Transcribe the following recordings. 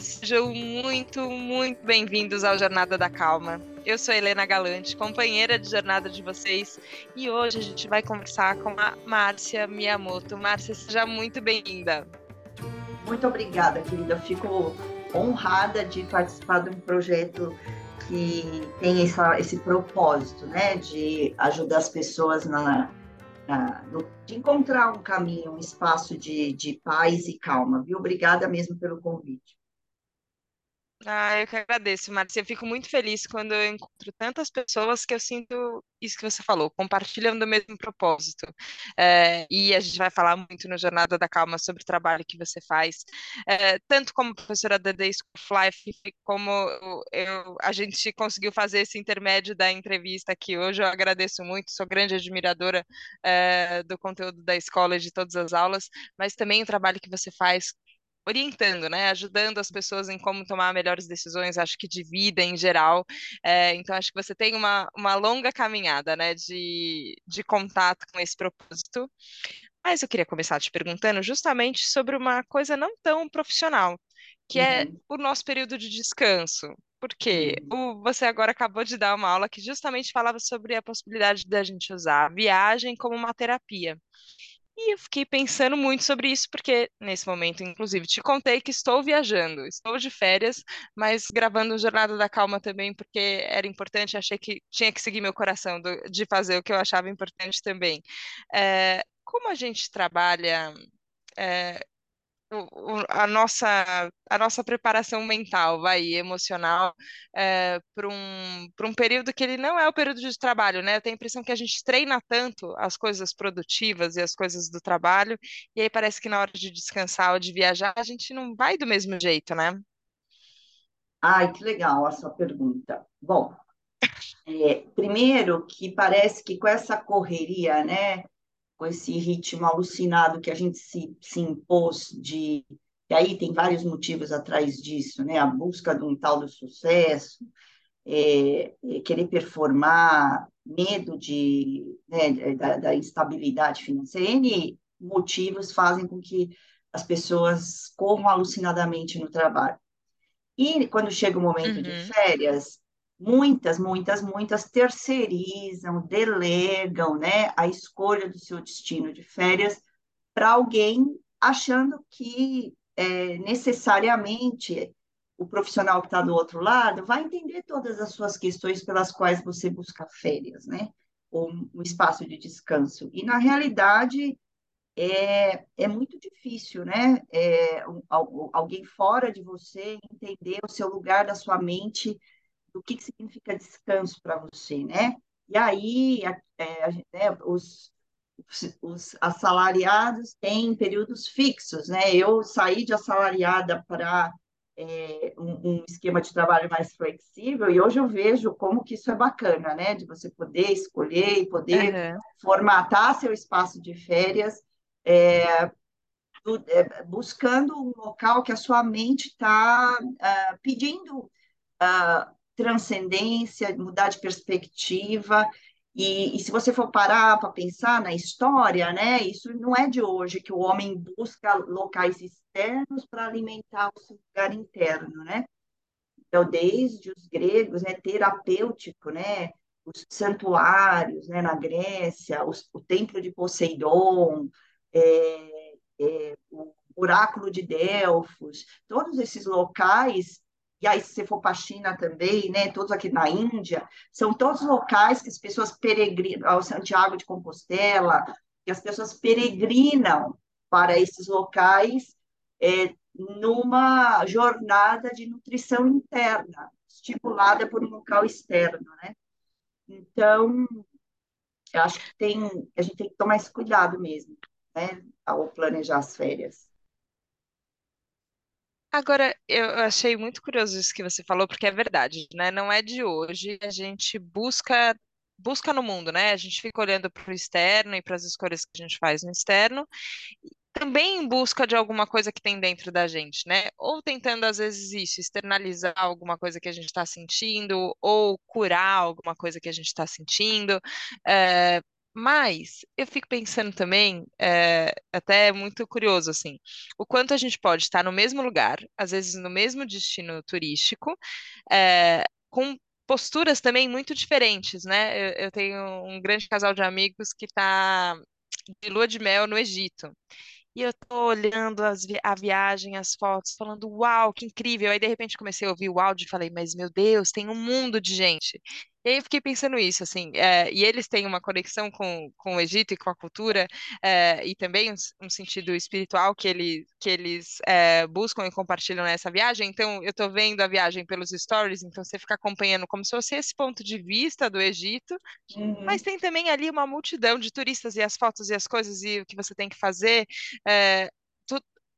Sejam muito, muito bem-vindos ao Jornada da Calma. Eu sou Helena Galante, companheira de jornada de vocês, e hoje a gente vai conversar com a Márcia Miyamoto. Márcia, seja muito bem-vinda. Muito obrigada, querida. Fico honrada de participar de um projeto que tem essa, esse propósito, né, de ajudar as pessoas na, de encontrar um caminho, um espaço de, de paz e calma, viu? Obrigada mesmo pelo convite. Ah, eu que agradeço, Márcia. Eu fico muito feliz quando eu encontro tantas pessoas que eu sinto isso que você falou, compartilham do mesmo propósito. É, e a gente vai falar muito no Jornada da Calma sobre o trabalho que você faz, é, tanto como professora da The School of Life, como eu, a gente conseguiu fazer esse intermédio da entrevista aqui hoje. Eu agradeço muito, sou grande admiradora é, do conteúdo da escola e de todas as aulas, mas também o trabalho que você faz orientando, né, ajudando as pessoas em como tomar melhores decisões, acho que de vida em geral. É, então, acho que você tem uma, uma longa caminhada, né, de, de contato com esse propósito. Mas eu queria começar te perguntando justamente sobre uma coisa não tão profissional, que é uhum. é o nosso período de descanso. Porque uhum. o, você agora acabou de dar uma aula que justamente falava sobre a possibilidade da gente usar a viagem como uma terapia. E eu fiquei pensando muito sobre isso, porque nesse momento, inclusive, te contei que estou viajando, estou de férias, mas gravando Jornada da Calma também, porque era importante, achei que tinha que seguir meu coração do, de fazer o que eu achava importante também. É, como a gente trabalha é, a nossa, a nossa preparação mental, vai, emocional, é, para um, para um período que ele não é o período de trabalho, né? Eu tenho a impressão que a gente treina tanto as coisas produtivas e as coisas do trabalho, e aí parece que na hora de descansar ou de viajar, a gente não vai do mesmo jeito, né? Ai, que legal a sua pergunta. Bom, é, primeiro que parece que com essa correria, né? Com esse ritmo alucinado que a gente se, se impôs de. E aí tem vários motivos atrás disso, né? A busca de um tal do sucesso, é, é, querer performar, medo de, né, da, da, instabilidade financeira, N motivos fazem com que as pessoas corram alucinadamente no trabalho. E quando chega o momento uhum. de férias, muitas, muitas, muitas terceirizam, delegam, né, a escolha do seu destino de férias para alguém achando que é, necessariamente o profissional que está do outro lado vai entender todas as suas questões pelas quais você busca férias, né? Ou um espaço de descanso. E, na realidade, é, é muito difícil, né? É, alguém fora de você entender o seu lugar da sua mente do que, que significa descanso para você, né? E aí, é, né, os, os assalariados têm períodos fixos, né? Eu saí de assalariada para é, um, um, esquema de trabalho mais flexível e hoje eu vejo como que isso é bacana, né? De você poder escolher e poder uhum. formatar seu espaço de férias, é, do, é, buscando um local que a sua mente está uh, pedindo uh, transcendência, mudar de perspectiva. E, e se você for parar para pensar na história, né, isso não é de hoje que o homem busca locais externos para alimentar o seu lugar interno, né? Então, desde os gregos, né, terapêutico, né, os santuários, né, na Grécia, os, o templo de Poseidon, é, é, o oráculo de Delfos, todos esses locais e aí se você for para a China também, né, todos aqui na Índia, são todos locais que as pessoas peregrinam, ao Santiago de Compostela, que as pessoas peregrinam para esses locais é, numa jornada de nutrição interna, estimulada por um local externo, né? Então, eu acho que tem, a gente tem que tomar esse cuidado mesmo, né, ao planejar as férias. Agora, eu achei muito curioso isso que você falou, porque é verdade, né? Não é de hoje, a gente busca busca no mundo, né? A gente fica olhando para o externo e para as escolhas que a gente faz no externo, também em busca de alguma coisa que tem dentro da gente, né? Ou tentando, às vezes, isso, externalizar alguma coisa que a gente está sentindo, ou curar alguma coisa que a gente está sentindo. É, Mas eu fico pensando também, é, até muito curioso, assim, o quanto a gente pode estar no mesmo lugar, às vezes no mesmo destino turístico, é, com posturas também muito diferentes, né? Eu, eu tenho um grande casal de amigos que está de lua de mel no Egito. E eu tô olhando vi- a viagem, as fotos, falando, uau, que incrível. Aí, de repente, comecei a ouvir o áudio e falei, mas meu Deus, tem um mundo de gente. E aí eu fiquei pensando isso, assim, é, e eles têm uma conexão com, com o Egito e com a cultura, é, e também um, um sentido espiritual que, ele, que eles é, buscam e compartilham nessa viagem. Então, eu tô vendo a viagem pelos stories, então você fica acompanhando como se fosse esse ponto de vista do Egito, mas Uhum, tem também ali uma multidão de turistas e as fotos e as coisas e o que você tem que fazer.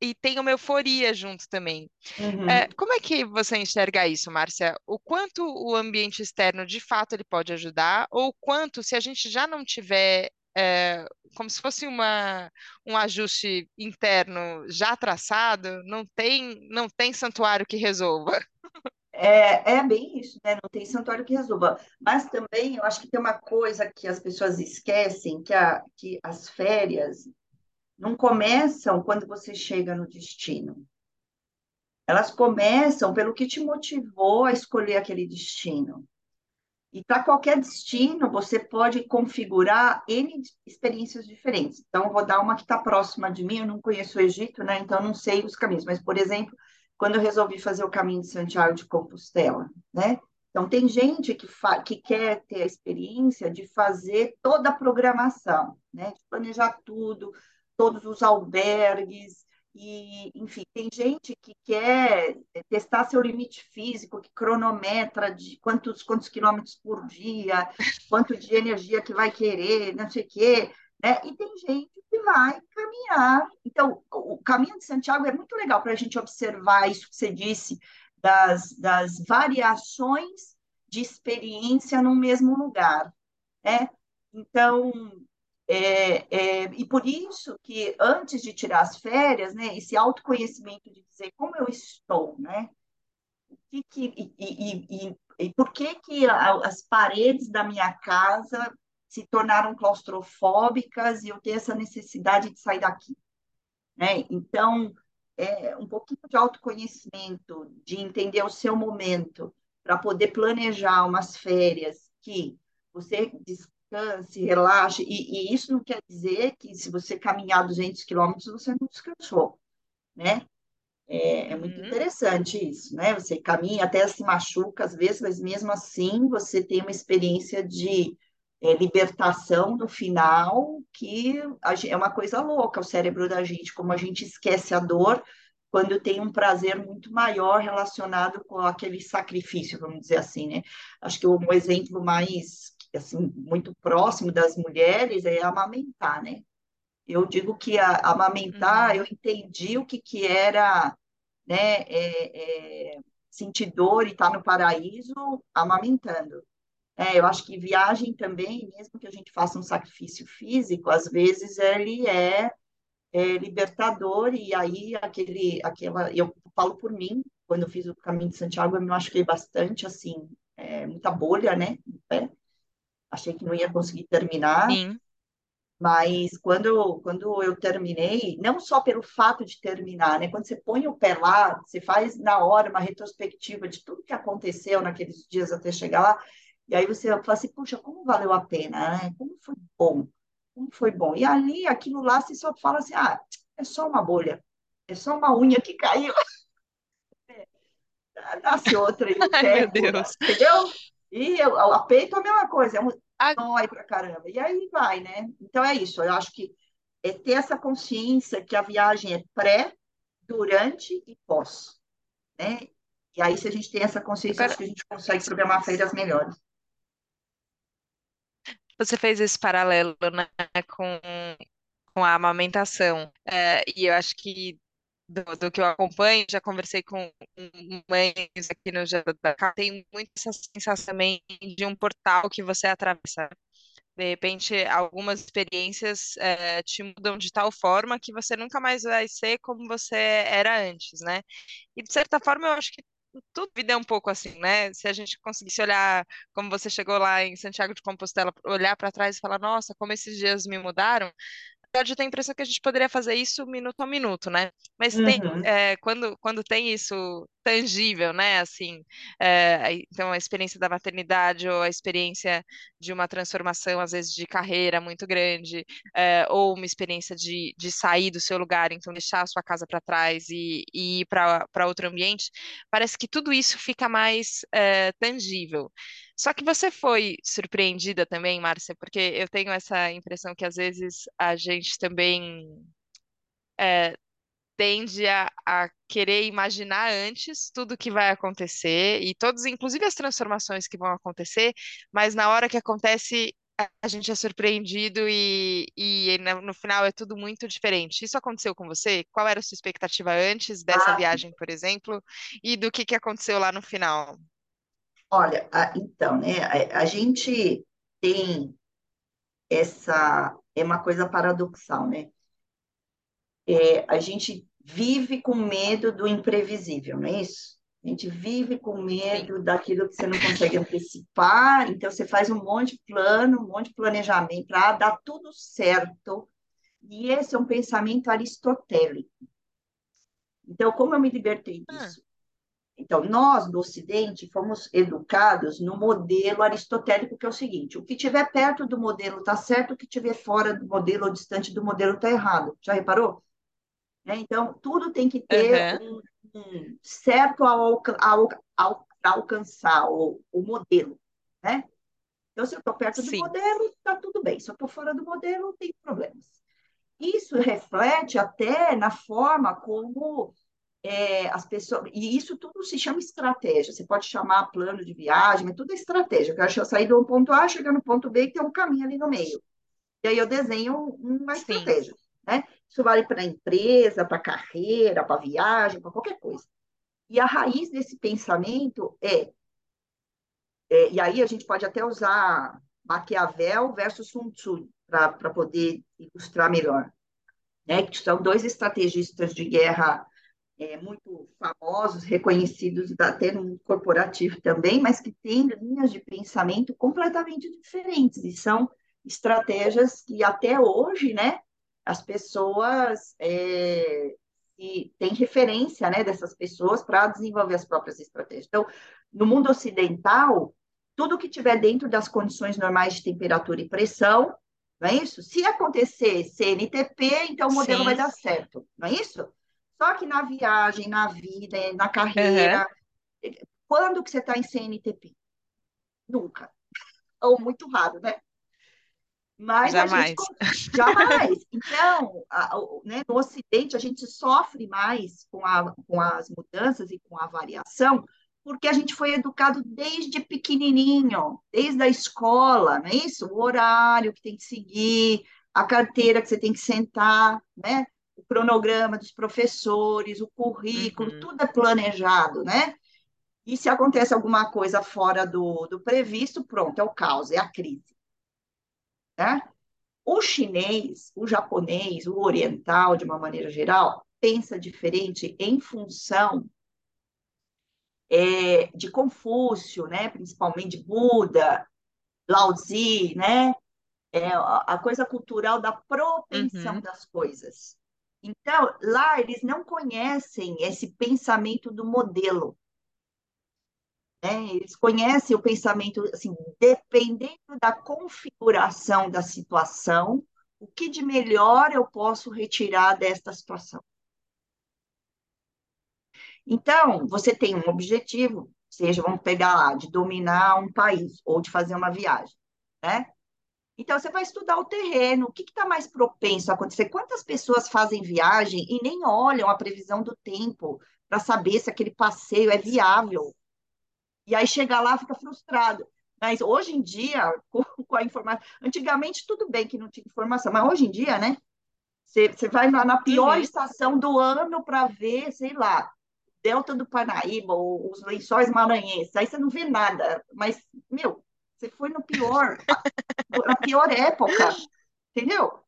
É, e tem uma euforia junto também. É, uhum. como é que você enxerga isso, Márcia? O quanto o ambiente externo de fato ele pode ajudar, ou o quanto, se a gente já não tiver é, como se fosse uma, um ajuste interno já traçado, não tem, não tem santuário que resolva. É, é bem isso, né? Não tem santuário que resolva. Mas também eu acho que tem uma coisa que as pessoas esquecem, que, a, que as férias não começam quando você chega no destino. Elas começam pelo que te motivou a escolher aquele destino. E para qualquer destino, você pode configurar N experiências diferentes. Então, eu vou dar uma que está próxima de mim. Eu não conheço o Egito, né? Então, não sei os caminhos. Mas, por exemplo, quando eu resolvi fazer o caminho de Santiago de Compostela, né? Então, tem gente que, que quer ter a experiência de fazer toda a programação, né? De planejar tudo, todos os albergues, e, enfim, tem gente que quer testar seu limite físico, que cronometra de quantos, quantos quilômetros por dia, quanto de energia que vai querer, não sei o quê, né? E tem gente que vai caminhar. Então, o caminho de Santiago é muito legal para a gente observar isso que você disse, das, das variações de experiência no mesmo lugar, né? Então, é, é, e por isso que antes de tirar as férias, né, esse autoconhecimento de dizer como eu estou, né, e, que, e, e, e, e por que, que as paredes da minha casa se tornaram claustrofóbicas e eu tenho essa necessidade de sair daqui, né? Então, é, um pouquinho de autoconhecimento, de entender o seu momento, para poder planejar umas férias que você descanse, relaxe, e, e, isso não quer dizer que se você caminhar 200 quilômetros, você não descansou, né? É, é, muito Uhum, interessante isso, né? Você caminha, até se machuca às vezes, mas mesmo assim você tem uma experiência de é, libertação no final, que é uma coisa louca, o cérebro da gente, como a gente esquece a dor quando tem um prazer muito maior relacionado com aquele sacrifício, vamos dizer assim, né? Acho que um exemplo mais, assim, muito próximo das mulheres é amamentar, né? Eu digo que a, amamentar, eu uhum. entendi o que, que era, né, é, é, sentir dor e estar no paraíso amamentando. É, eu acho que viagem também, mesmo que a gente faça um sacrifício físico, às vezes ele é, é libertador e aí aquele, aquela, eu falo por mim, quando eu fiz o Caminho de Santiago, eu me machuquei bastante, assim, é, muita bolha, né, no pé. Achei que não ia conseguir terminar, Sim. mas quando, quando eu terminei, não só pelo fato de terminar, né? Quando você põe o pé lá, você faz na hora uma retrospectiva de tudo que aconteceu naqueles dias até chegar lá, e aí você fala assim, puxa, como valeu a pena, né? Como foi bom, como foi bom. E ali, aquilo lá, você só fala assim, ah, é só uma bolha, é só uma unha que caiu, nasce outra e Ai, meu Deus. entendeu? E o a peito é a mesma coisa, é um dói pra caramba. E aí vai, né? Então é isso, eu acho que é ter essa consciência que a viagem é pré, durante e pós, né? E aí, se a gente tem essa consciência, acho Agora, que a gente consegue programar feiras melhores. você fez esse paralelo, né, com, com a amamentação. É, e eu acho que do, do que eu acompanho, já conversei com mães aqui no JK, tem muito essa sensação também de um portal que você atravessa. De repente, algumas experiências é, te mudam de tal forma que você nunca mais vai ser como você era antes, né? E de certa forma, eu acho que tudo vida é um pouco assim, né? Se a gente conseguisse olhar como você chegou lá em Santiago de Compostela, olhar para trás e falar, nossa, como esses dias me mudaram, verdade, eu tenho a impressão que a gente poderia fazer isso minuto a minuto, né? Mas tem, Uhum. é, quando, quando tem isso tangível, né? Assim, é, então a experiência da maternidade ou a experiência de uma transformação, às vezes, de carreira muito grande, é, ou uma experiência de, de sair do seu lugar, então deixar a sua casa para trás e, e ir para outro ambiente, parece que tudo isso fica mais é, tangível. Só que você foi surpreendida também, Márcia, porque eu tenho essa impressão que às vezes a gente também tende a, a querer imaginar antes tudo que vai acontecer e todos, inclusive as transformações que vão acontecer, mas na hora que acontece, a gente é surpreendido e, e no final é tudo muito diferente. Isso aconteceu com você? Qual era a sua expectativa antes dessa Ah, viagem, por exemplo, e do que que aconteceu lá no final? Olha, a- então, né, a, a gente tem essa, é uma coisa paradoxal, né? É, a gente vive com medo do imprevisível, não é isso? A gente vive com medo daquilo que você não consegue antecipar, então você faz um monte de plano, um monte de planejamento para dar tudo certo. E esse é um pensamento aristotélico. Então, como eu me libertei Ah, disso? Então, nós do Ocidente fomos educados no modelo aristotélico, que é o seguinte: o que estiver perto do modelo está certo, o que estiver fora do modelo ou distante do modelo está errado. Já reparou? Né? Então, tudo tem que ter Aham, um, um certo ao, ao, ao, alcançar o, o modelo. Né? Então, se eu estou perto do sim. modelo, está tudo bem. Se eu estou fora do modelo, tem problemas. Isso reflete até na forma como é, as pessoas. E isso tudo se chama estratégia. Você pode chamar plano de viagem, mas tudo é estratégia. Eu quero sair do ponto A, chegar no ponto B e ter um caminho ali no meio. E aí eu desenho uma Sim. estratégia. Né? Isso vale para a empresa, para a carreira, para a viagem, para qualquer coisa. E a raiz desse pensamento é, é, e aí a gente pode até usar Maquiavel versus Sun Tzu para poder ilustrar melhor, né? Que são dois estrategistas de guerra é, muito famosos, reconhecidos até no corporativo também, mas que têm linhas de pensamento completamente diferentes e são estratégias que até hoje, né, as pessoas é, têm referência, né, dessas pessoas para desenvolver as próprias estratégias. Então, no mundo ocidental, tudo que tiver dentro das condições normais de temperatura e pressão, não é isso? Se acontecer CNTP, então o modelo vai Sim. dar certo, não é isso? Só que na viagem, na vida, na Aham. carreira, quando que você está em CNTP? Nunca. Ou muito raro, né? Mas a gente Jamais. jamais. Então, a, né, no Ocidente, a gente sofre mais com, a, com as mudanças e com a variação, porque a gente foi educado desde pequenininho, desde a escola, não é isso? O horário que tem que seguir, a carteira que você tem que sentar, né? Cronograma dos professores, o currículo, Uhum. tudo é planejado, né? E se acontece alguma coisa fora do, do previsto, pronto, é o caos, é a crise, né? O chinês, o japonês, o oriental, de uma maneira geral, pensa diferente em função é, de Confúcio, né? principalmente de Buda, Lao Tzu, né? É, a coisa cultural da propensão Uhum. das coisas. Então, lá eles não conhecem esse pensamento do modelo. Né? Eles conhecem o pensamento, assim, dependendo da configuração da situação, o que de melhor eu posso retirar desta situação. Então, você tem um objetivo, seja, vamos pegar lá, de dominar um país ou de fazer uma viagem, né? Então, você vai estudar o terreno, o que está mais propenso a acontecer? Quantas pessoas fazem viagem e nem olham a previsão do tempo para saber se aquele passeio é viável? E aí chega lá, fica frustrado. Mas hoje em dia, com, com a informação. Antigamente, tudo bem que não tinha informação, mas hoje em dia, né? Você, você vai na, na pior estação do ano para ver, sei lá, Delta do Parnaíba, ou os lençóis maranhenses. Aí você não vê nada. Mas, meu, você foi no pior, na pior época, entendeu?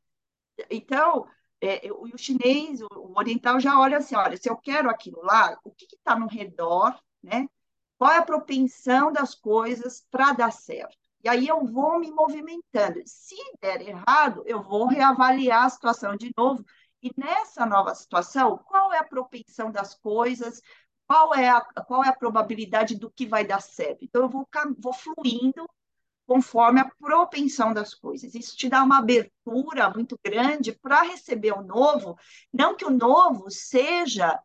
Então, é, o, o chinês, o, o oriental já olha assim: olha, se eu quero aquilo lá, o que está no redor né? Qual é a propensão das coisas para dar certo? E aí eu vou me movimentando. Se der errado, eu vou reavaliar a situação de novo. E nessa nova situação, qual é a propensão das coisas? Qual é a, qual é a probabilidade do que vai dar certo? Então, eu vou, vou fluindo conforme a propensão das coisas. Isso te dá uma abertura muito grande para receber o novo, não que o novo seja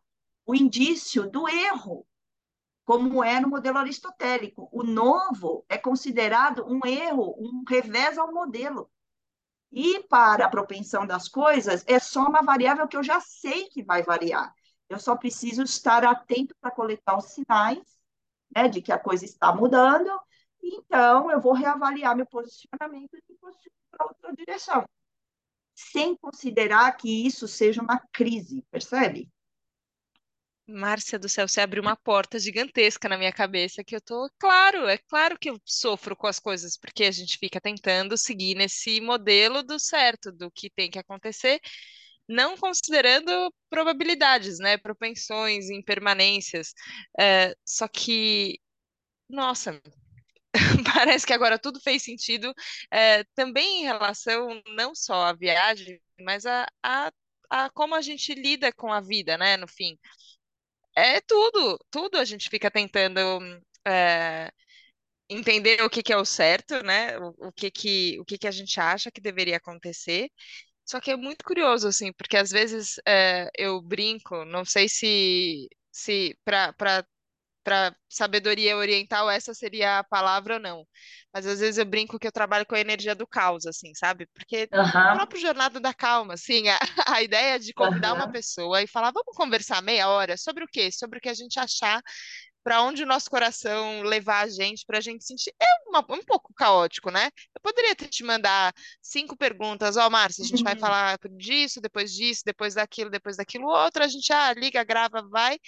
o indício do erro, como é no modelo aristotélico. O novo é considerado um erro, um revés ao modelo. E para a propensão das coisas, é só uma variável que eu já sei que vai variar. Eu só preciso estar atento para coletar os sinais né, de que a coisa está mudando então, eu vou reavaliar meu posicionamento e para outra direção, sem considerar que isso seja uma crise, percebe? Márcia do céu, você abriu uma porta gigantesca na minha cabeça que eu tô, claro, é claro que eu sofro com as coisas, porque a gente fica tentando seguir nesse modelo do certo, do que tem que acontecer, não considerando probabilidades, né, propensões, impermanências. É, só que, nossa, parece que agora tudo fez sentido, é, também em relação não só à viagem, mas a, a, a como a gente lida com a vida, né, no fim. É tudo, tudo a gente fica tentando é, entender o que que é o certo, né, o, o que que, o que que a gente acha que deveria acontecer, só que é muito curioso, assim, porque às vezes é, eu brinco, não sei se, se para para sabedoria oriental essa seria a palavra ou não. Mas às vezes eu brinco que eu trabalho com a energia do caos, assim, sabe? Porque o próprio Jornada da Calma, assim, a, a ideia de convidar uma pessoa e falar, vamos conversar meia hora sobre o quê? Sobre o que a gente achar para onde o nosso coração levar a gente, para a gente sentir. É uma, um pouco caótico, né? Eu poderia te mandar cinco perguntas, ó, oh, Márcia, a gente vai uhum. falar disso, depois disso, depois daquilo, depois daquilo outro, a gente ah, liga, grava, vai.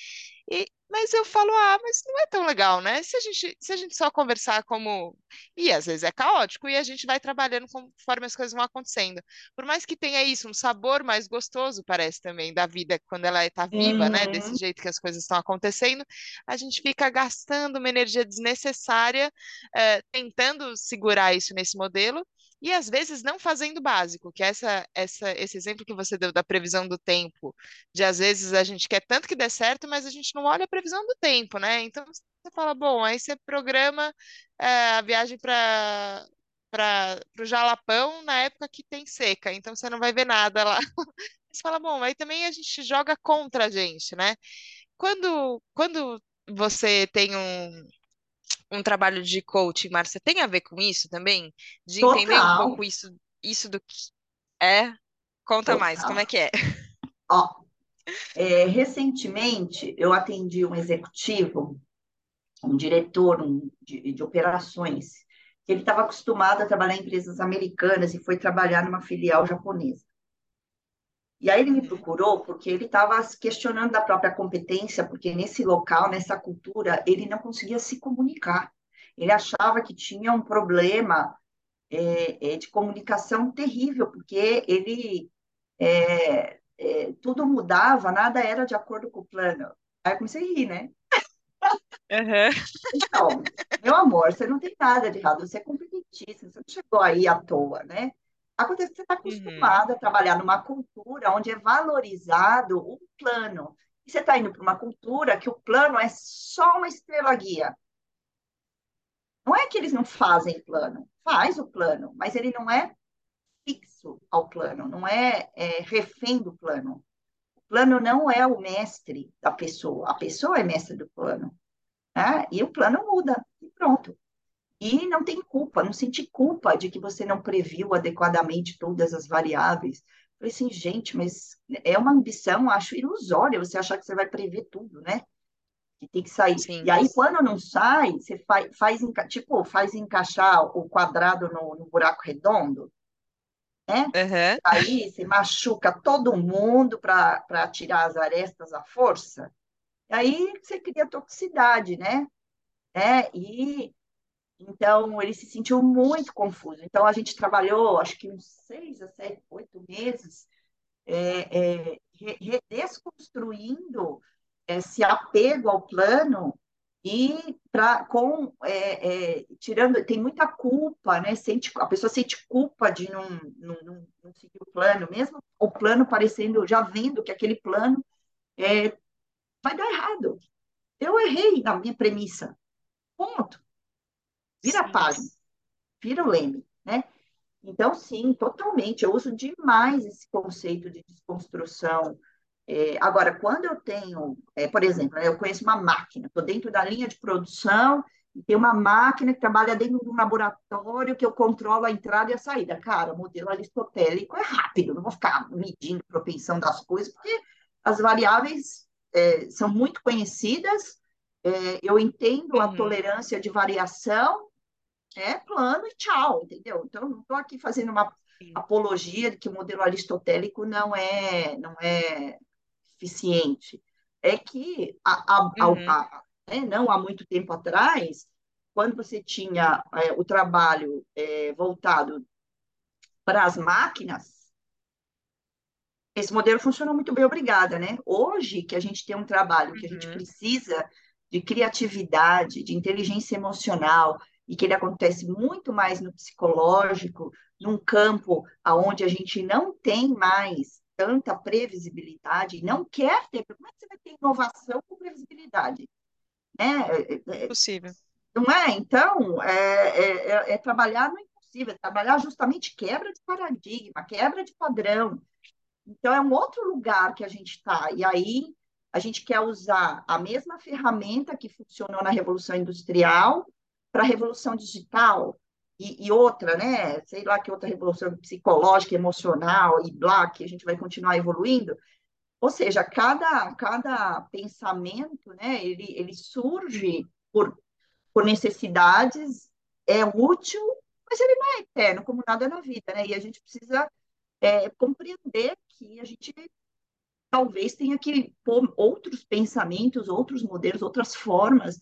E, mas eu falo, ah, mas não é tão legal, né? Se a gente, se a gente só conversar como. E às vezes é caótico, e a gente vai trabalhando conforme as coisas vão acontecendo. Por mais que tenha isso, um sabor mais gostoso, parece também, da vida, quando ela está viva, uhum. né? Desse jeito que as coisas estão acontecendo, a gente fica gastando uma energia desnecessária, eh, tentando segurar isso nesse modelo, e às vezes não fazendo básico, que é essa, essa, esse exemplo que você deu da previsão do tempo, de às vezes a gente quer tanto que dê certo, mas a gente não olha a previsão do tempo, né? Então você fala, bom, aí você programa é, a viagem para para o Jalapão na época que tem seca, então você não vai ver nada lá. Você fala, bom, aí também a gente joga contra a gente, né? Quando, quando você tem um, um trabalho de coaching, Márcia, tem a ver com isso também? De Total. entender um pouco isso, isso do que é? Conta Total. mais, como é que é? Ó, é, recentemente eu atendi um executivo, um diretor um, de, de operações, que ele estava acostumado a trabalhar em empresas americanas e foi trabalhar numa filial japonesa. E aí ele me procurou porque ele estava questionando da própria competência, porque nesse local, nessa cultura, ele não conseguia se comunicar. Ele achava que tinha um problema é, é, de comunicação terrível, porque ele é, é, tudo mudava, nada era de acordo com o plano. Aí eu comecei a rir, né? Uhum. Então, meu amor, você não tem nada de errado, você é competentíssimo, você não chegou aí à toa, né? Acontece que você está acostumado uhum. a trabalhar numa cultura onde é valorizado o plano. E você está indo para uma cultura que o plano é só uma estrela guia. Não é que eles não fazem plano, faz o plano, mas ele não é fixo ao plano, não é, é refém do plano. O plano não é o mestre da pessoa, a pessoa é mestre do plano. Né? E o plano muda, e pronto. E não tem culpa, não senti culpa de que você não previu adequadamente todas as variáveis. Falei assim, gente, mas é uma ambição, acho ilusória você achar que você vai prever tudo, né? Que tem que sair. Sim. E aí, quando não sai, você faz, faz tipo, faz encaixar o quadrado no, no buraco redondo, né? Uhum. Aí você machuca todo mundo para tirar as arestas à força. E aí você cria toxicidade, né? É, e então, ele se sentiu muito confuso. Então, a gente trabalhou, acho que uns seis a sete, oito meses, é, é, desconstruindo esse apego ao plano e para com é, é, tirando tem muita culpa, né? Sente, a pessoa sente culpa de não, não, não, não, seguir o plano, mesmo o plano parecendo, já vendo que aquele plano é, vai dar errado. Eu errei na minha premissa. Ponto. Vira a página, vira o leme, né? Então, sim, totalmente. Eu uso demais esse conceito de desconstrução é, agora, quando eu tenho, é, por exemplo, eu conheço uma máquina, estou dentro da linha de produção e tem uma máquina que trabalha dentro de um laboratório que eu controlo a entrada e a saída. Cara, o modelo aristotélico é rápido, não vou ficar medindo propensão das coisas, porque as variáveis é, são muito conhecidas, é, eu entendo uhum. a tolerância de variação, é plano e tchau, entendeu? Então, não estou aqui fazendo uma apologia de que o modelo aristotélico não é, não é eficiente. É que a, a, uhum. a, né, não há muito tempo atrás, quando você tinha é, o trabalho é, voltado para as máquinas, esse modelo funcionou muito bem, obrigada, né? Hoje que a gente tem um trabalho que a gente uhum. precisa de criatividade, de inteligência emocional, e que ele acontece muito mais no psicológico, num campo aonde a gente não tem mais tanta previsibilidade, não quer ter, como é que você vai ter inovação com previsibilidade? Né? É, é Possível. Não é? Então, é, é, é, é trabalhar no impossível, é trabalhar justamente quebra de paradigma, quebra de padrão. Então, é um outro lugar que a gente está. E aí, a gente quer usar a mesma ferramenta que funcionou na Revolução Industrial para a Revolução Digital, e, e, outra, né? Sei lá que outra revolução psicológica, emocional e blá, que a gente vai continuar evoluindo. Ou seja, cada, cada pensamento, né, ele, ele surge por, por necessidades, é útil, mas ele não é eterno, como nada na vida, né? E a gente precisa é, compreender que a gente talvez tenha que pôr outros pensamentos, outros modelos, outras formas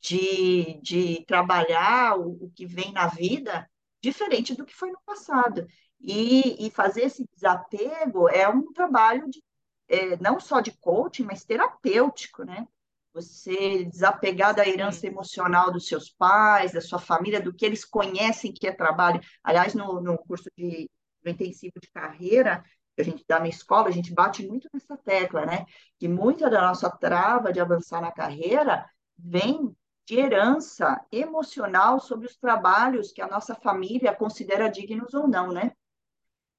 de, de trabalhar o, o, que vem na vida diferente do que foi no passado. E, e fazer esse desapego é um trabalho de, é, não só de coaching, mas terapêutico, né? Você desapegar da herança emocional dos seus pais, da sua família, do que eles conhecem que é trabalho. Aliás, no, no curso de intensivo de carreira, que a gente dá na escola, a gente bate muito nessa tecla, né? Que muita da nossa trava de avançar na carreira vem de herança emocional sobre os trabalhos que a nossa família considera dignos ou não, né?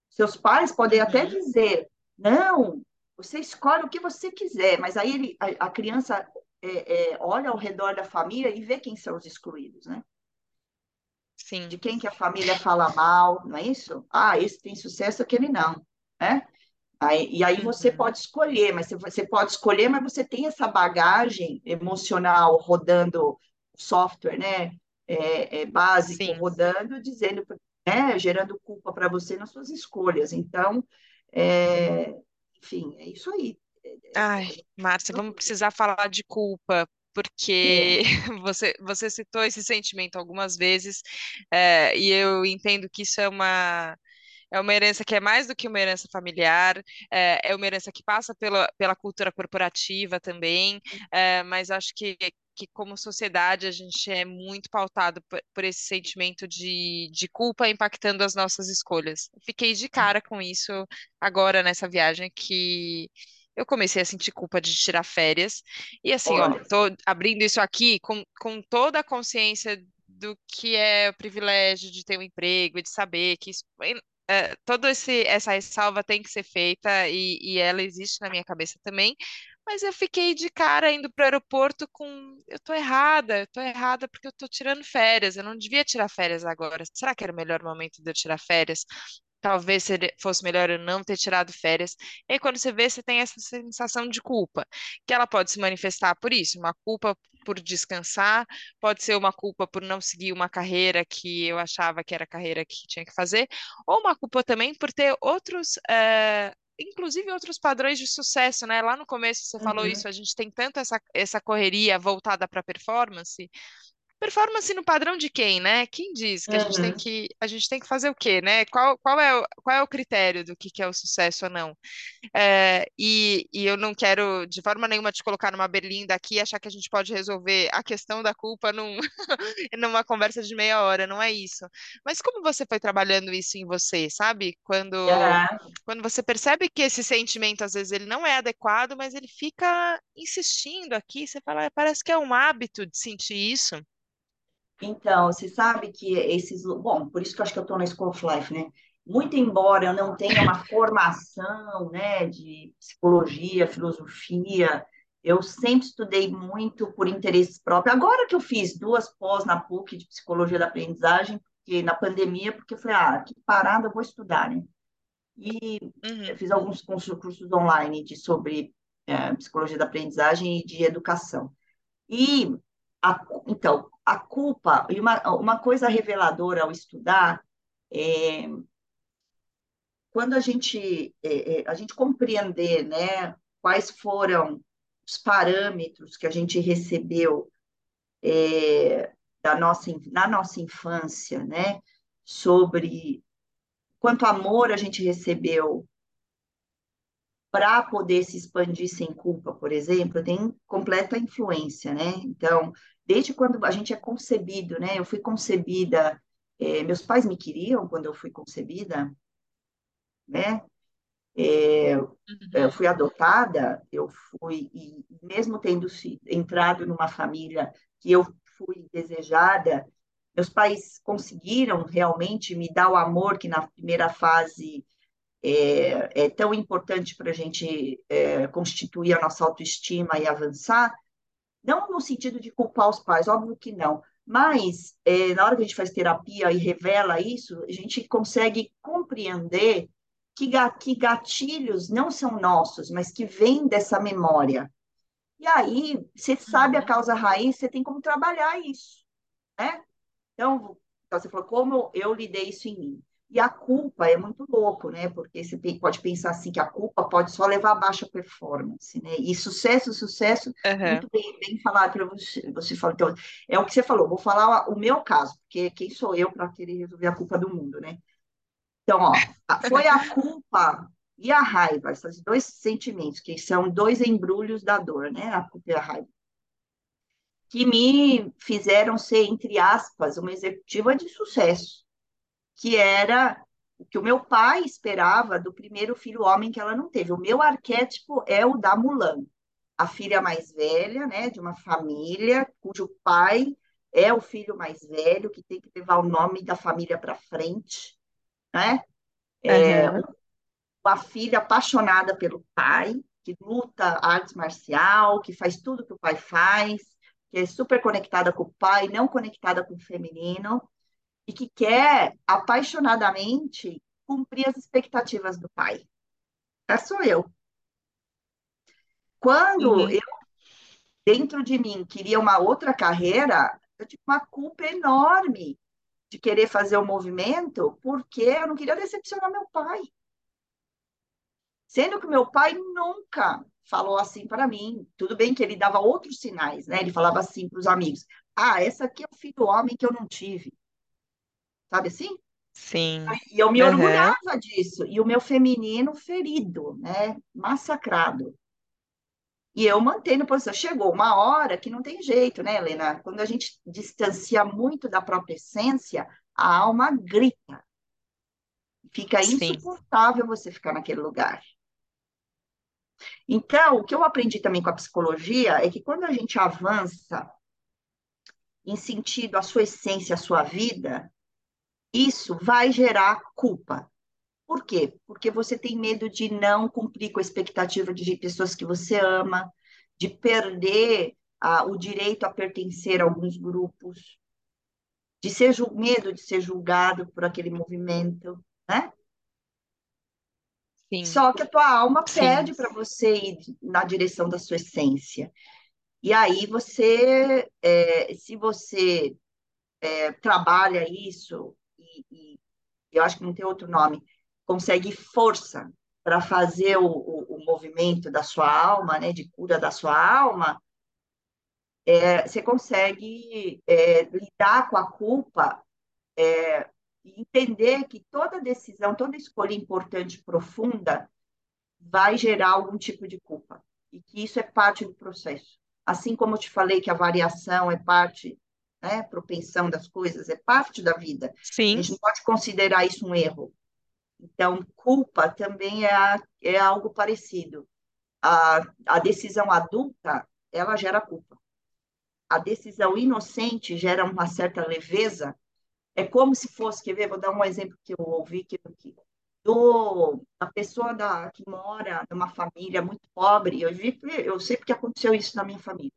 Seus pais podem até uhum. dizer, não, você escolhe o que você quiser, mas aí ele, a, a criança é, é, olha ao redor da família e vê quem são os excluídos, né? Sim. De quem que a família fala mal, não é isso? Ah, esse tem sucesso, aquele não, né? Aí, e aí você uhum. pode escolher, mas você pode escolher, mas você tem essa bagagem emocional rodando software, né? É, é básico Sim. rodando, dizendo, né? gerando culpa para você nas suas escolhas. Então, é, enfim, é isso aí. Ai, Márcia, vamos precisar falar de culpa, porque é. você, você citou esse sentimento algumas vezes, é, e eu entendo que isso é uma é uma herança que é mais do que uma herança familiar, é, é uma herança que passa pela, pela cultura corporativa também, é, mas acho que que como sociedade a gente é muito pautado por, por, esse sentimento de, de culpa impactando as nossas escolhas. Fiquei de cara com isso agora nessa viagem que eu comecei a sentir culpa de tirar férias. E assim, Olha. ó, tô abrindo isso aqui com, com toda a consciência do que é o privilégio de ter um emprego e de saber que isso uh, toda essa ressalva tem que ser feita e, e ela existe na minha cabeça também, mas eu fiquei de cara indo para o aeroporto com eu tô errada, eu tô errada porque eu tô tirando férias, eu não devia tirar férias agora. Será que era o melhor momento de eu tirar férias? talvez fosse melhor eu não ter tirado férias. E aí, quando você vê, você tem essa sensação de culpa, que ela pode se manifestar por isso, uma culpa por descansar, pode ser uma culpa por não seguir uma carreira que eu achava que era a carreira que tinha que fazer, ou uma culpa também por ter outros. É, inclusive outros padrões de sucesso, né? Lá no começo você uhum. falou isso, a gente tem tanto essa, essa correria voltada para performance, performance no padrão de quem, né? Quem diz que a gente tem Uhum. que a gente tem que fazer o quê, né? Qual, qual é o, qual é o critério do que, que é o sucesso ou não? É, e, e eu não quero de forma nenhuma te colocar numa berlinda aqui e achar que a gente pode resolver a questão da culpa num, numa conversa de meia hora, não é isso. Mas como você foi trabalhando isso em você, sabe? Quando É. quando você percebe que esse sentimento, às vezes, ele não é adequado, mas ele fica insistindo aqui, você fala, "Ah, parece que é um hábito de sentir isso. Então, você sabe que esses. Bom, por isso que eu acho que eu estou na School of Life, né? Muito embora eu não tenha uma formação, né, de psicologia, filosofia, eu sempre estudei muito por interesse próprio. Agora que eu fiz duas pós na PUC de psicologia da aprendizagem, porque na pandemia, porque eu falei, ah, que parada, eu vou estudar, né? E eu Uhum, fiz alguns cursos cursos online de, sobre eh, psicologia da aprendizagem e de educação. E, a, então, a culpa, e uma, uma coisa reveladora ao estudar, é quando a gente, é, é, a gente compreender, né, quais foram os parâmetros que a gente recebeu é, da nossa, na nossa infância, né, sobre quanto amor a gente recebeu para poder se expandir sem culpa, por exemplo, tem completa influência, né? Então, desde quando a gente é concebido, né? Eu fui concebida, eh, meus pais me queriam quando eu fui concebida, né? Eu uhum, fui adotada, eu fui, e mesmo tendo se- entrado numa família que eu fui desejada, meus pais conseguiram realmente me dar o amor que na primeira fase é, é tão importante para a gente é, constituir a nossa autoestima e avançar, não no sentido de culpar os pais, óbvio que não, mas é, na hora que a gente faz terapia e revela isso, a gente consegue compreender que, que gatilhos não são nossos, mas que vêm dessa memória. E aí, você sabe a uhum, causa raiz, você tem como trabalhar isso, né? Então, então, você falou, como eu lidei isso em mim? E a culpa é muito louco, né? Porque você pode pensar assim, que a culpa pode só levar a baixa performance, né? E sucesso, sucesso, aham, muito bem, bem falado para você. Você falou, então, é o que você falou, vou falar o meu caso, porque quem sou eu para querer resolver a culpa do mundo, né? Então, ó, foi a culpa e a raiva, esses dois sentimentos, que são dois embrulhos da dor, né? A culpa e a raiva que me fizeram ser, entre aspas, uma executiva de sucesso, que era o que o meu pai esperava do primeiro filho homem que ela não teve. O meu arquétipo é o da Mulan, a filha mais velha, né, de uma família cujo pai é o filho mais velho, que tem que levar o nome da família para frente, né? aham, Uma filha apaixonada pelo pai, que luta arte marcial, que faz tudo que o pai faz, que é super conectada com o pai, não conectada com o feminino, e que quer apaixonadamente cumprir as expectativas do pai. Essa sou eu. Quando uhum. eu, dentro de mim, queria uma outra carreira, eu tive uma culpa enorme de querer fazer o movimento, porque eu não queria decepcionar meu pai. Sendo que meu pai nunca falou assim para mim. Tudo bem que ele dava outros sinais, né? Ele falava assim para os amigos: Ah, essa aqui é o filho homem que eu não tive. Sabe assim? Sim, E eu me aham, orgulhava disso. E o meu feminino ferido, né? Massacrado. E eu mantendo posição. Chegou uma hora que não tem jeito, né, Helena? Quando a gente distancia muito da própria essência, a alma grita. Fica sim, insuportável você ficar naquele lugar. Então, o que eu aprendi também com a psicologia é que quando a gente avança em sentido à sua essência, à sua vida, isso vai gerar culpa. Por quê? Porque você tem medo de não cumprir com a expectativa de pessoas que você ama, de perder ah, o direito a pertencer a alguns grupos, de ser medo de ser julgado por aquele movimento, né? sim, Só que a tua alma pede para você ir na direção da sua essência. E aí você, é, se você é, trabalha isso, e, eu acho que não tem outro nome, consegue força para fazer o, o, o, movimento da sua alma, né, de cura da sua alma, é, você consegue é, lidar com a culpa é, e entender que toda decisão, toda escolha importante, profunda, vai gerar algum tipo de culpa e que isso é parte do processo. Assim como eu te falei que a variação é parte, né, propensão das coisas, é parte da vida. A Sim, gente não pode considerar isso um erro. Então, culpa também é, é algo parecido. A, a decisão adulta, ela gera culpa. A decisão inocente gera uma certa leveza. É como se fosse, quer ver, vou dar um exemplo que eu ouvi, que, que do, a pessoa da, que mora numa família muito pobre, eu, vi, eu sei porque aconteceu isso na minha família,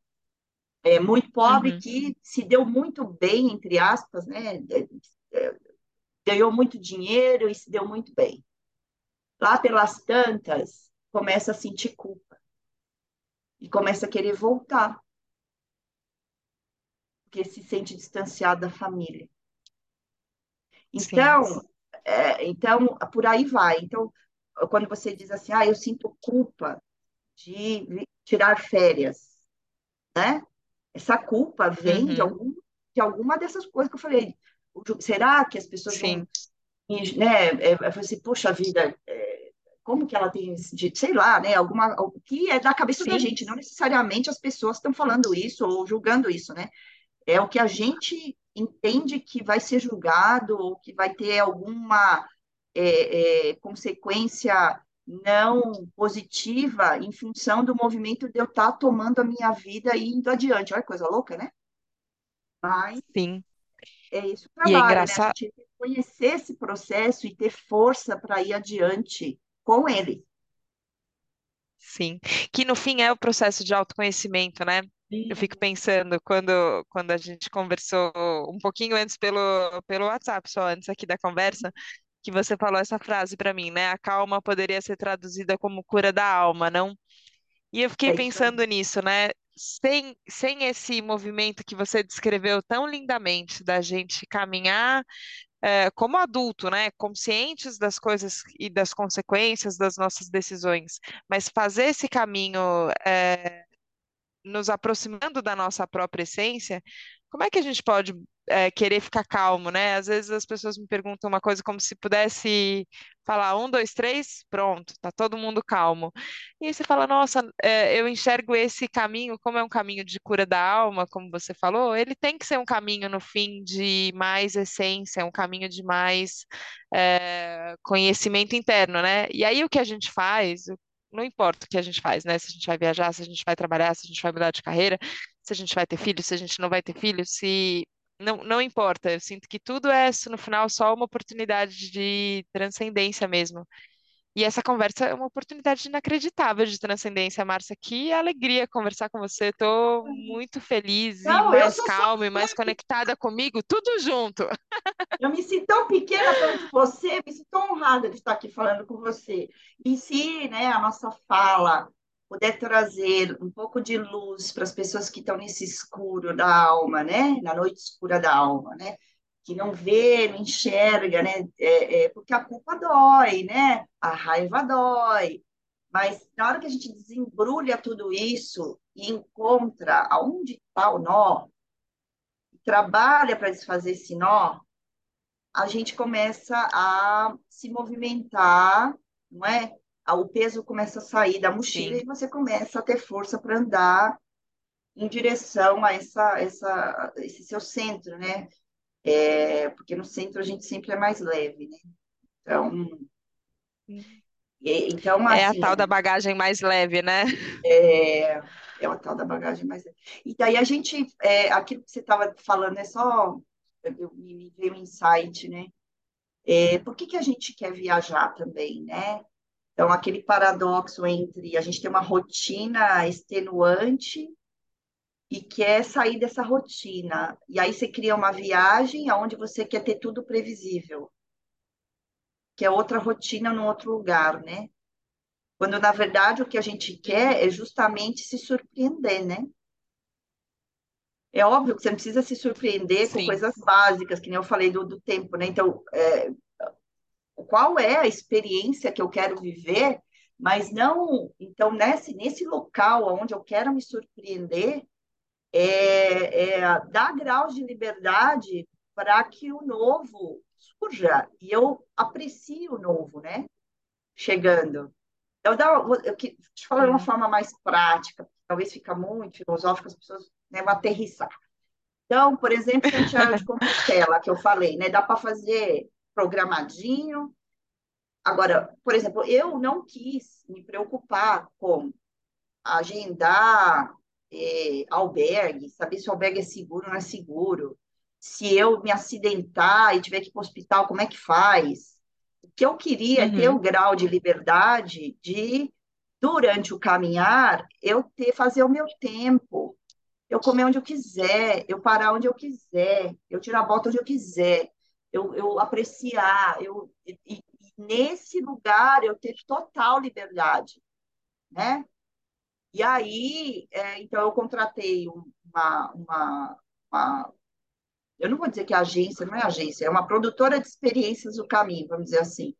é muito pobre uhum, que se deu muito bem, entre aspas, né? É, é, ganhou muito dinheiro e se deu muito bem. Lá pelas tantas, começa a sentir culpa e começa a querer voltar, porque se sente distanciado da família. sim, Então, é, então por aí vai. Então, quando você diz assim, ah, eu sinto culpa de tirar férias, né? Essa culpa vem de uhum, algum de alguma dessas coisas que eu falei. Será que as pessoas vão, sim, né? É, é, assim, poxa vida, é, como que ela tem esse, de- sei lá, né? Alguma o que é da cabeça da sim, gente, não necessariamente as pessoas estão falando isso ou julgando isso, né? É o que a gente entende que vai ser julgado ou que vai ter alguma é, consequência não positiva em função do movimento de eu estar tomando a minha vida e indo adiante. Olha que coisa louca, né? Mas sim. é esse o E é trabalho, né? A engraçado, gente conhecer esse processo e ter força para ir adiante com ele. sim. Que no fim é o processo de autoconhecimento, né? Eu fico pensando quando, quando a gente conversou um pouquinho antes pelo, pelo WhatsApp, só antes aqui da conversa, que você falou essa frase para mim, né? A calma poderia ser traduzida como cura da alma, não? E eu fiquei é pensando nisso, né? Sem, sem esse movimento que você descreveu tão lindamente, da gente caminhar eh, como adulto, né? Conscientes das coisas e das consequências das nossas decisões, mas fazer esse caminho, eh, nos aproximando da nossa própria essência, como é que a gente pode é, querer ficar calmo, né? Às vezes as pessoas me perguntam uma coisa como se pudesse falar um, dois, três, pronto, tá todo mundo calmo. E você fala, nossa, é, eu enxergo esse caminho como é um caminho de cura da alma, como você falou, ele tem que ser um caminho no fim de mais essência, um caminho de mais é, conhecimento interno, né? E aí o que a gente faz, não importa o que a gente faz, né? Se a gente vai viajar, se a gente vai trabalhar, se a gente vai mudar de carreira, se a gente vai ter filho, se a gente não vai ter filho, se não, não importa. Eu sinto que tudo é, no final, só uma oportunidade de transcendência mesmo. E essa conversa é uma oportunidade inacreditável de transcendência, Márcia. Que alegria conversar com você. Estou muito feliz Não, mais calma e mais conectada comigo, tudo junto. Eu me sinto tão pequena perto de você, me sinto tão honrada de estar aqui falando com você. E se, né, a nossa fala puder trazer um pouco de luz para as pessoas que estão nesse escuro da alma, né, na noite escura da alma, né, que não vê, não enxerga, né, é, é, porque a culpa dói, né, a raiva dói. Mas na hora que a gente desembrulha tudo isso e encontra aonde está o nó, trabalha para desfazer esse nó, a gente começa a se movimentar, não é? O peso começa a sair da mochila Sim, e você começa a ter força para andar em direção a essa, essa, esse seu centro, né? É, porque no centro a gente sempre é mais leve, né? Então, e- então é a assim, tal da bagagem mais leve, né? é, é o tal da bagagem mais leve. E daí a gente, é, aquilo que você estava falando é só, eu, me veio um insight, né? É, por que que a gente quer viajar também, né? Então, aquele paradoxo entre a gente ter uma rotina extenuante e quer sair dessa rotina. E aí você cria uma viagem onde você quer ter tudo previsível, que é outra rotina num outro lugar, né? Quando, na verdade, o que a gente quer é justamente se surpreender, né? É óbvio que você não precisa se surpreender com Sim, coisas básicas, que nem eu falei do, do tempo, né? Então, é, qual é a experiência que eu quero viver, mas não, então, nesse, nesse local onde eu quero me surpreender, é, é dar graus de liberdade para que o novo surja. E eu aprecio o novo, né? Chegando. Eu, dá, eu, eu falar de uma forma mais prática, talvez fica muito filosófico, as pessoas né, vão aterrissar. Então, por exemplo, Santiago de Compostela, que eu falei, né? Dá para fazer programadinho. Agora, por exemplo, eu não quis me preocupar com agendar é, albergue, saber se o albergue é seguro ou não é seguro, se eu me acidentar e tiver que ir para o hospital, como é que faz? O que eu queria uhum. é ter o grau de liberdade de, durante o caminhar, eu ter fazer o meu tempo, eu comer onde eu quiser, eu parar onde eu quiser, eu tirar a bota onde eu quiser, eu, eu apreciar, eu, e, e nesse lugar eu ter total liberdade, né? E aí, é, então, eu contratei uma, uma, uma, Eu não vou dizer que é agência, não é agência, é uma produtora de experiências do caminho, vamos dizer assim,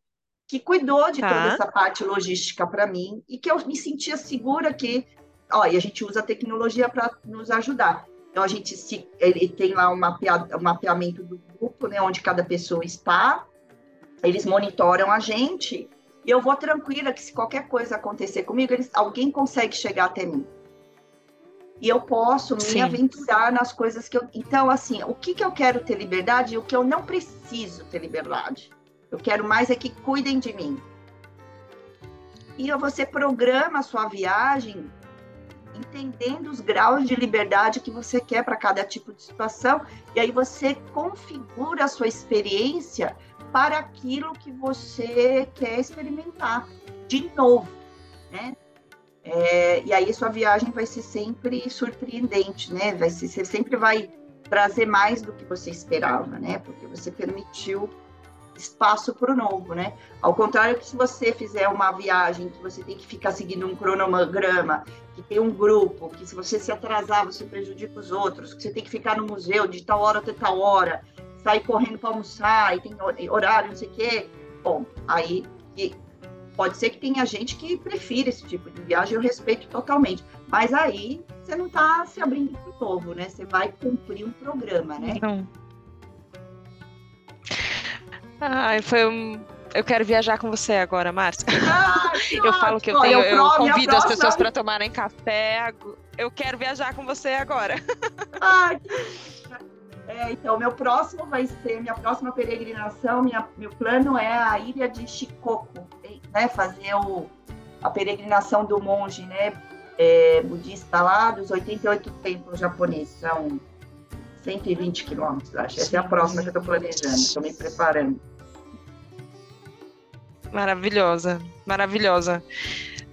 que cuidou de tá. toda essa parte logística para mim e que eu me sentia segura que. Ó, e a gente usa a tecnologia para nos ajudar. Então, a gente se, ele tem lá um, mapea, um mapeamento do grupo, né, onde cada pessoa está, eles monitoram a gente e eu vou tranquila que se qualquer coisa acontecer comigo, eles, alguém consegue chegar até mim. E eu posso me Sim. aventurar nas coisas que eu. Então, assim, o que, que eu quero ter liberdade e o que eu não preciso ter liberdade. Eu quero mais é que cuidem de mim. E você programa a sua viagem entendendo os graus de liberdade que você quer para cada tipo de situação, e aí você configura a sua experiência para aquilo que você quer experimentar de novo, né? É, e aí sua viagem vai ser sempre surpreendente, né? Vai ser, você sempre vai trazer mais do que você esperava, né? Porque você permitiu espaço para o novo, né? Ao contrário que se você fizer uma viagem que você tem que ficar seguindo um cronograma, que tem um grupo, que se você se atrasar você prejudica os outros, que você tem que ficar no museu de tal hora até tal hora, sair correndo para almoçar e tem horário, não sei o quê. Bom, aí pode ser que tenha gente que prefira esse tipo de viagem, eu respeito totalmente. Mas aí você não está se abrindo para o novo, né? Você vai cumprir um programa, né? Não. Ai, foi um. Eu quero viajar com você agora, Márcia. Ah, eu falo que eu, tenho, eu, eu convido as pessoas para tomarem café. Eu quero viajar com você agora. Ai, é, então, meu próximo vai ser, minha próxima peregrinação, minha, meu plano é a ilha de Shikoku, né? Fazer o, a peregrinação do monge, né? É, budista lá, dos 88 templos japoneses. São 120 quilômetros, acho. Essa é a próxima que eu estou planejando, estou me preparando. Maravilhosa, maravilhosa.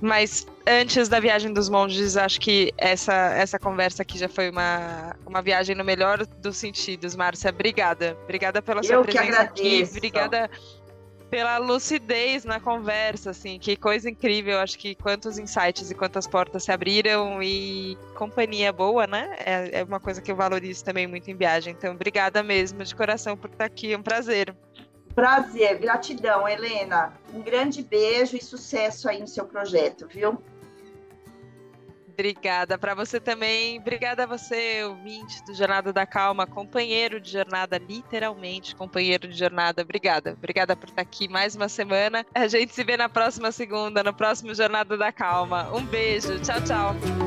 Mas antes da viagem dos monges, acho que essa, essa conversa aqui já foi uma, uma viagem no melhor dos sentidos, Márcia. Obrigada. Obrigada pela sua Eu presença aqui. Obrigada pela lucidez na conversa, assim, que coisa incrível. Acho que quantos insights e quantas portas se abriram e companhia boa, né? É, é uma coisa que eu valorizo também muito em viagem. Então, obrigada mesmo, de coração, por estar aqui. É um prazer. Prazer, gratidão, Helena. Um grande beijo e sucesso aí no seu projeto, viu? Obrigada para você também. Obrigada a você, ouvinte do Jornada da Calma, companheiro de jornada, literalmente companheiro de jornada. Obrigada. Obrigada por estar aqui mais uma semana. A gente se vê na próxima segunda, no próximo Jornada da Calma. Um beijo. Tchau, tchau.